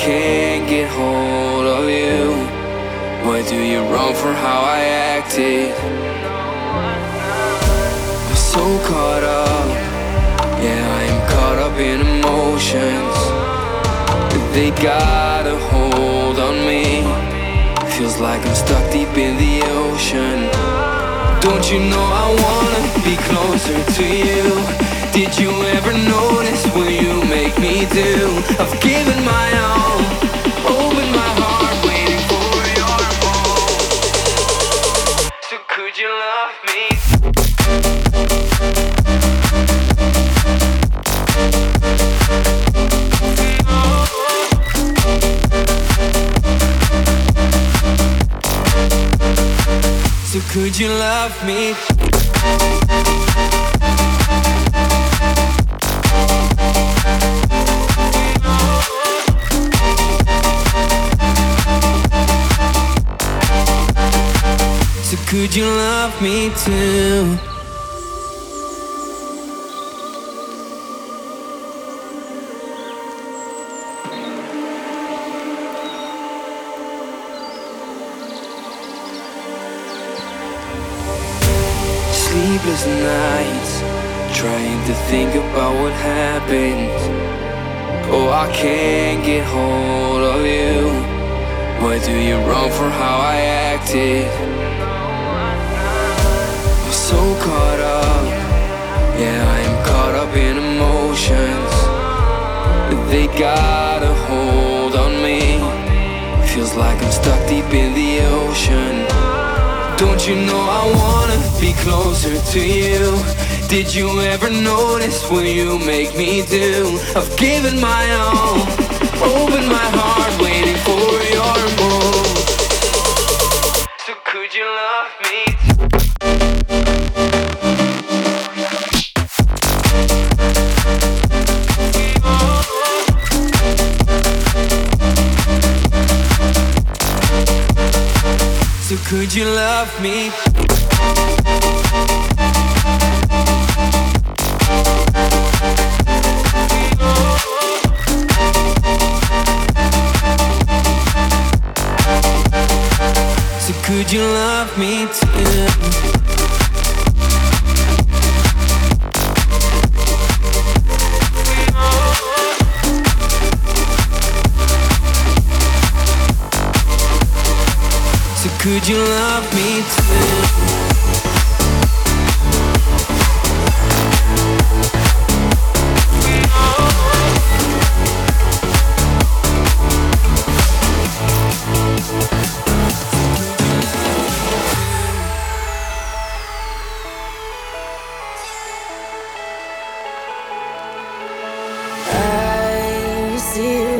Can't get hold of you. Why do you wrong for how I acted? I'm so caught up. Yeah, I am caught up in emotions. They got a hold on me. Feels like I'm stuck deep in the ocean. Don't you know I wanna be closer to you? Did you ever notice what you make me do? I've given my all, open my heart, waiting for your move. So could you love me? You love me too? Closer to you? Did you ever notice what you make me do? I've given my all, opened my heart, waiting for your see you.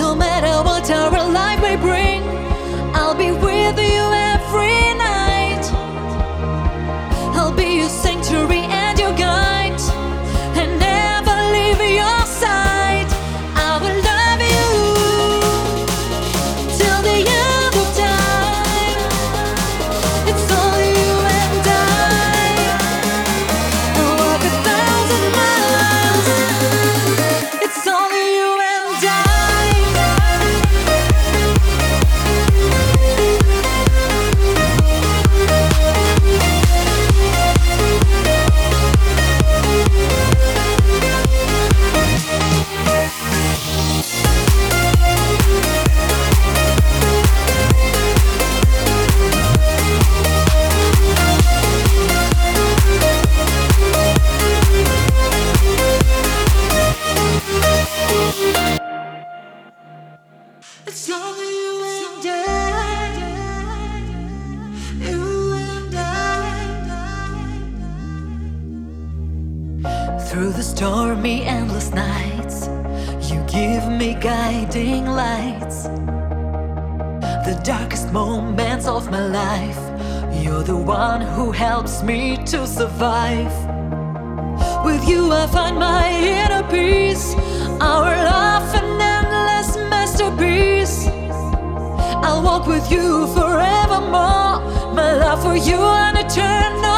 No matter what our life may bring, I'll be with you. survive. With you, I find my inner peace, our love, an endless masterpiece. I'll walk with you forevermore, my love for you, an eternal.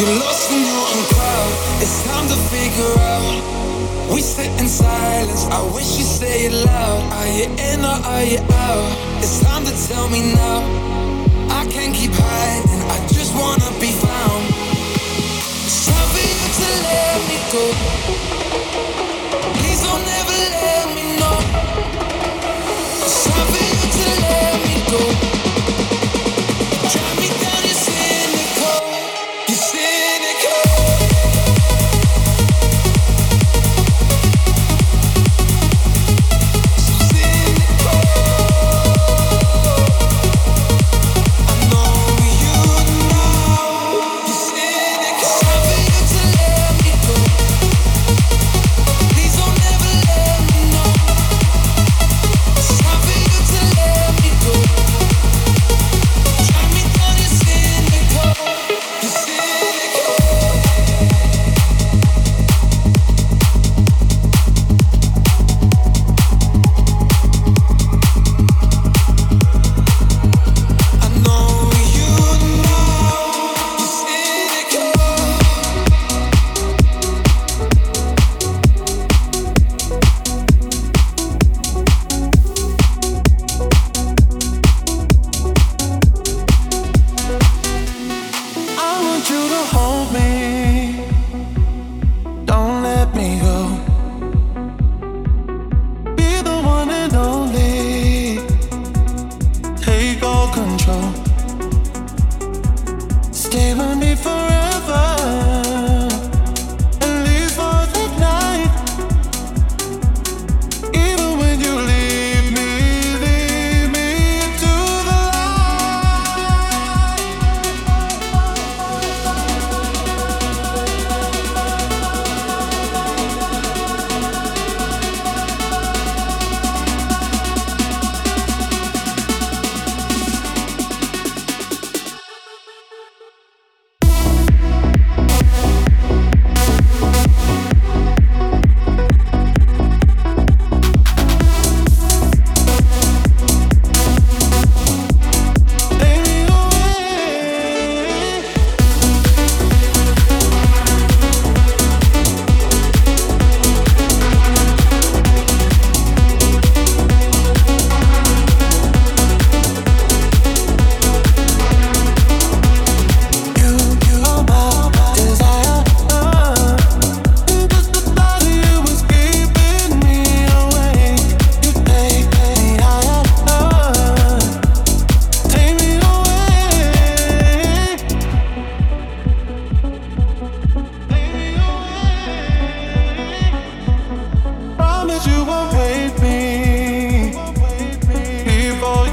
You're lost in your own crowd. It's time to figure out. We sit in silence. I wish you say it loud. Are you in or are you out? It's time to tell me now. I can't keep hiding. I just wanna be found. It's time for you to let me go.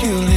you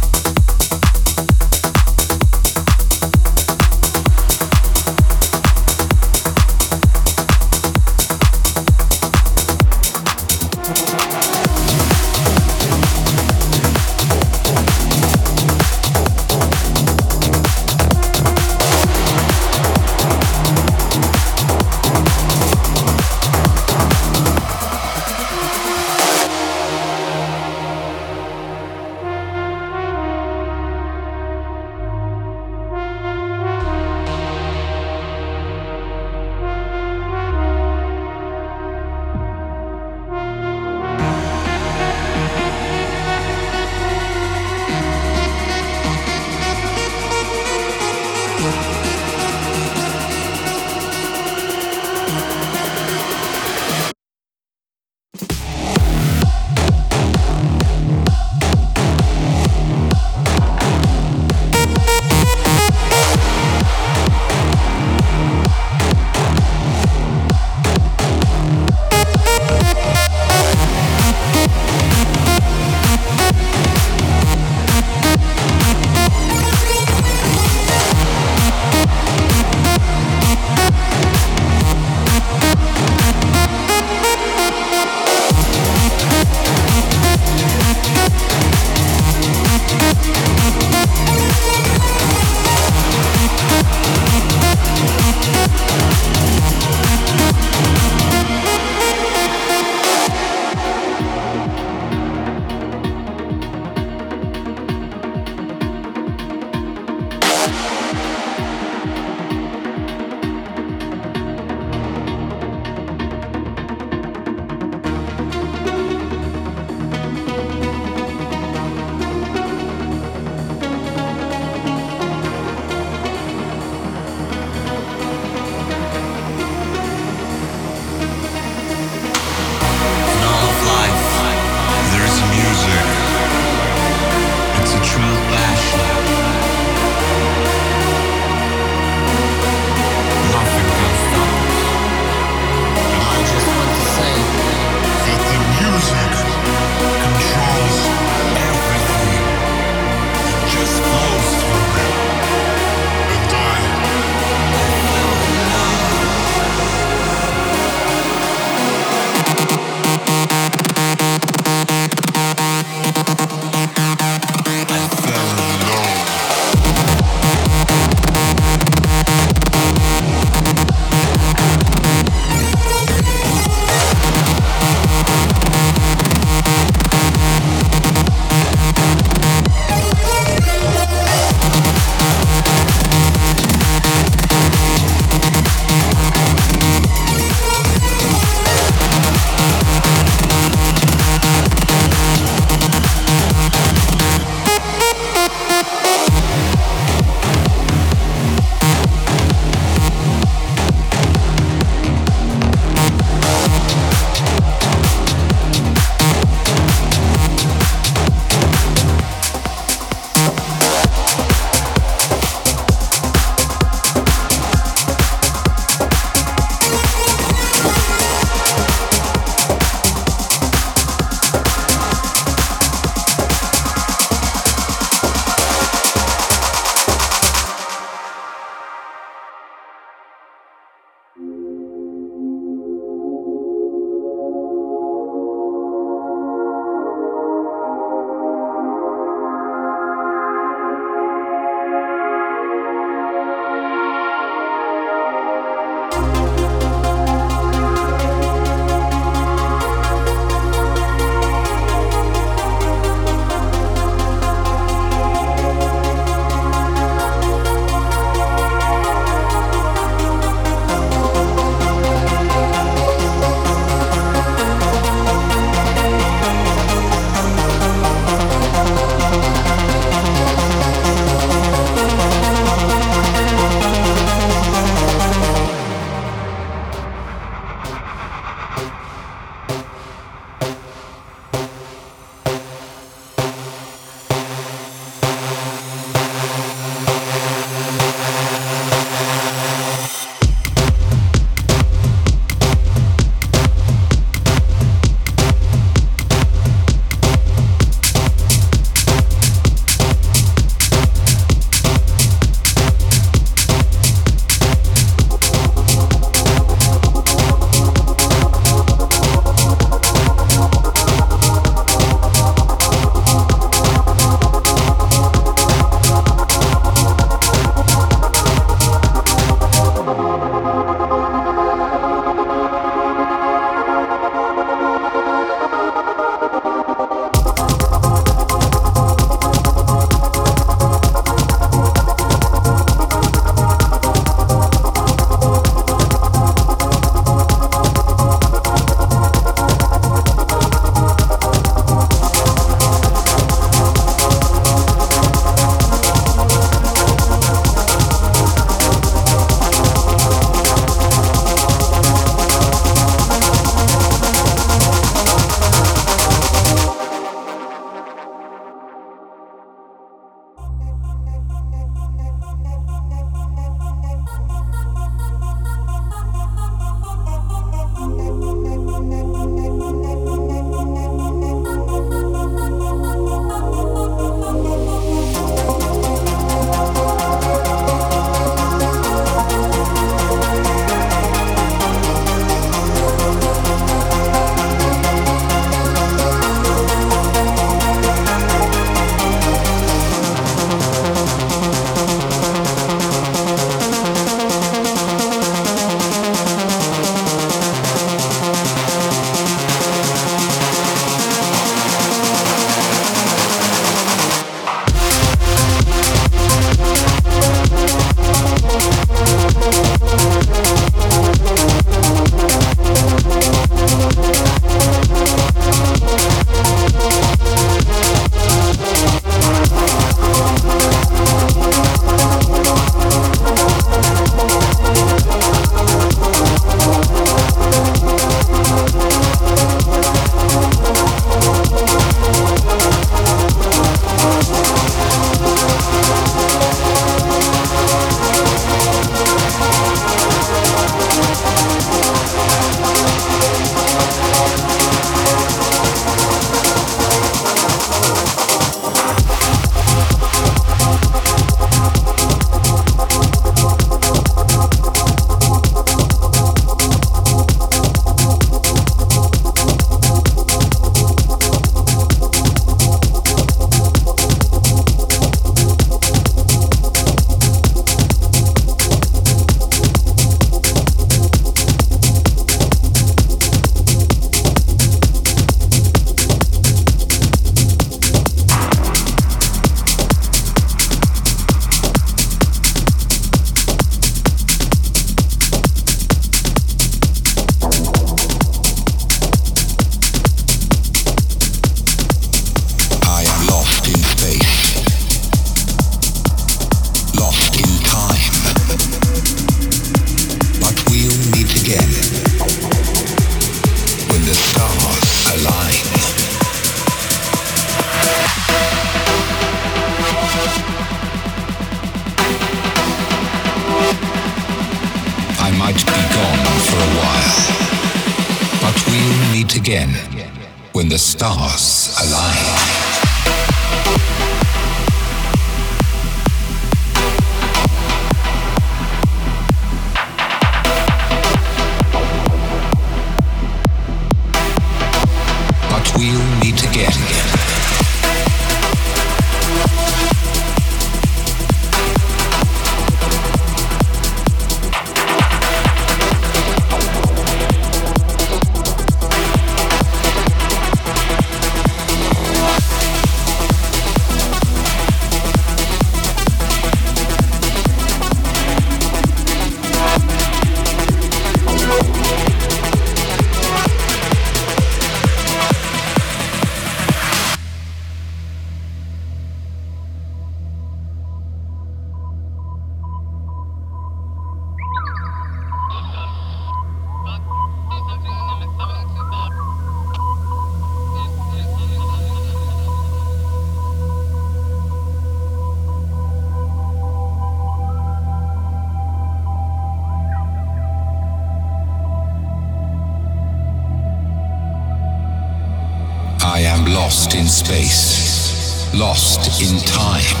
lost in space, lost in time.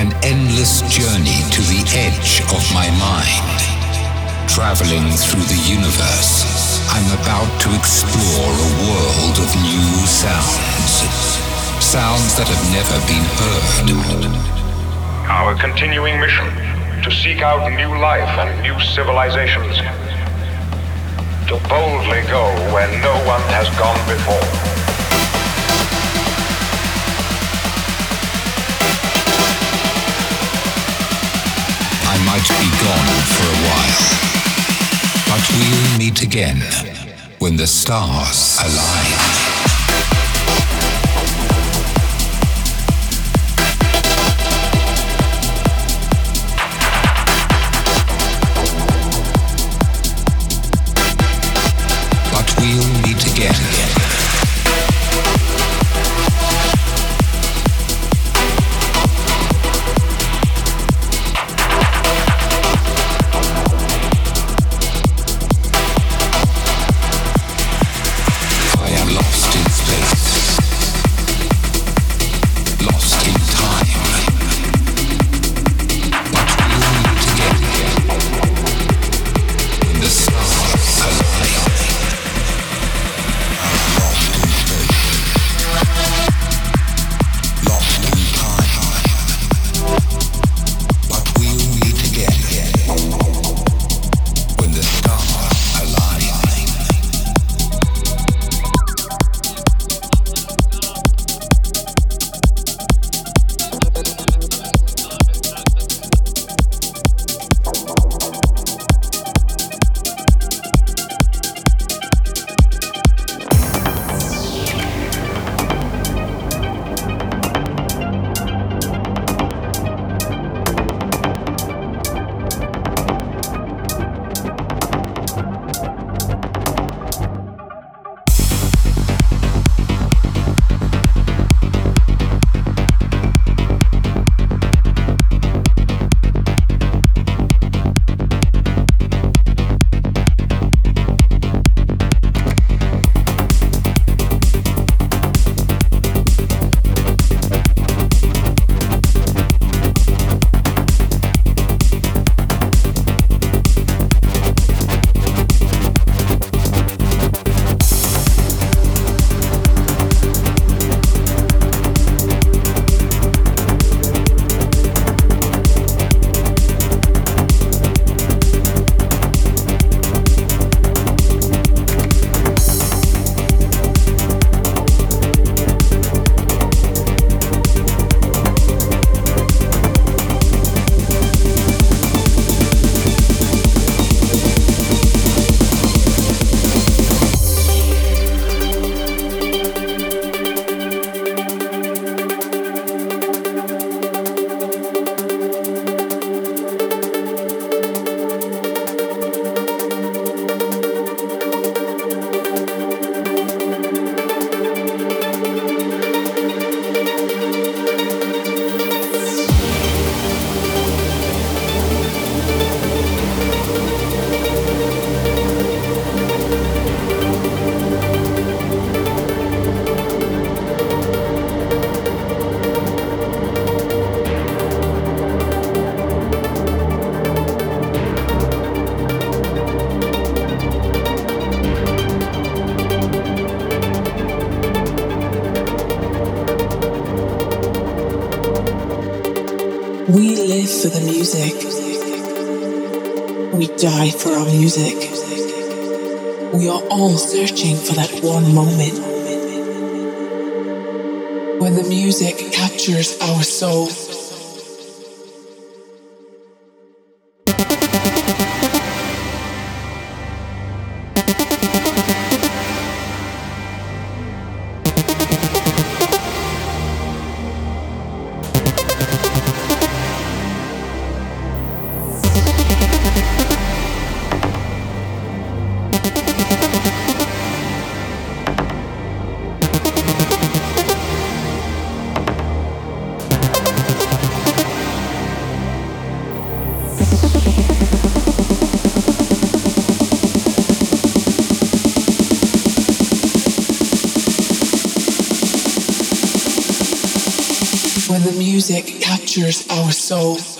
An endless journey to the edge of my mind. Traveling through the universe, I'm about to explore a world of new sounds. Sounds that have never been heard. Our continuing mission to seek out new life and new civilizations. To boldly go where no one has gone before. Might be gone for a while. But we'll meet again when the stars align. Die for our music. We are all searching for that one moment when the music captures our soul. Captures our soul.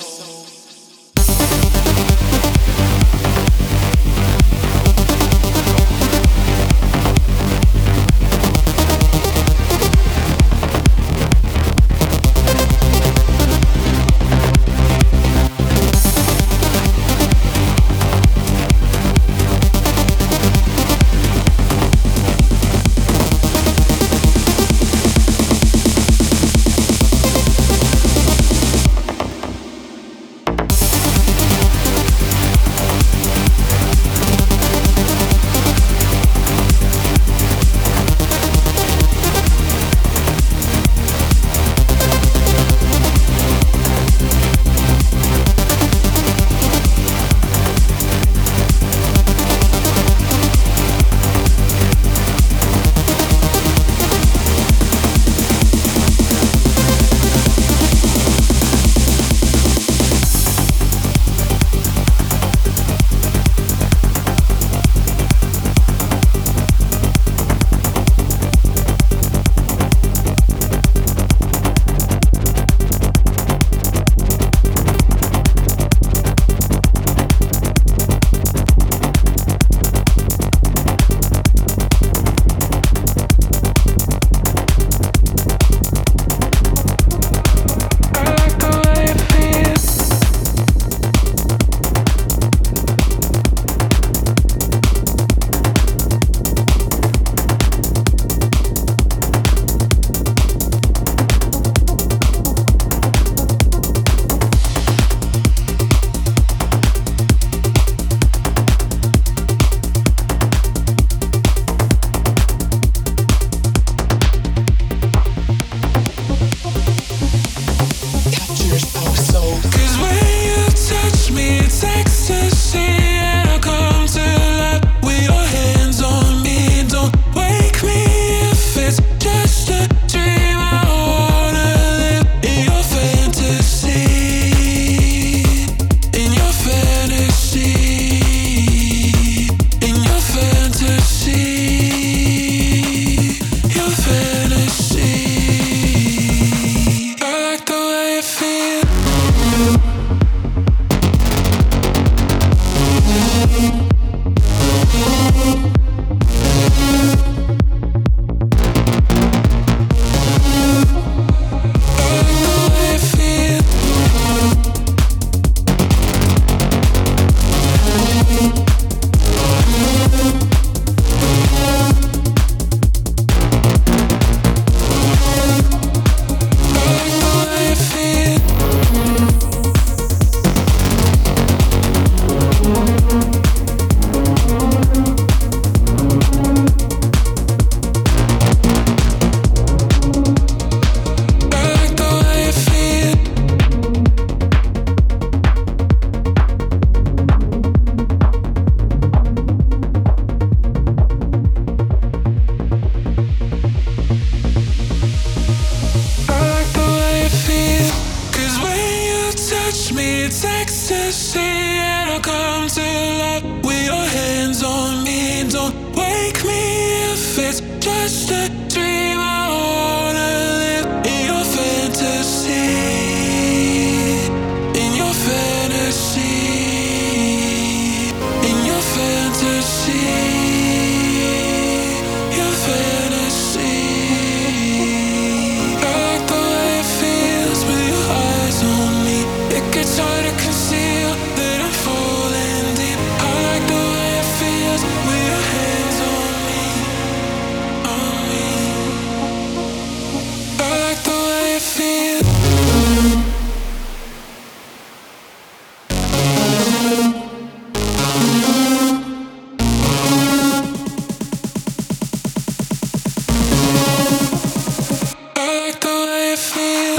feel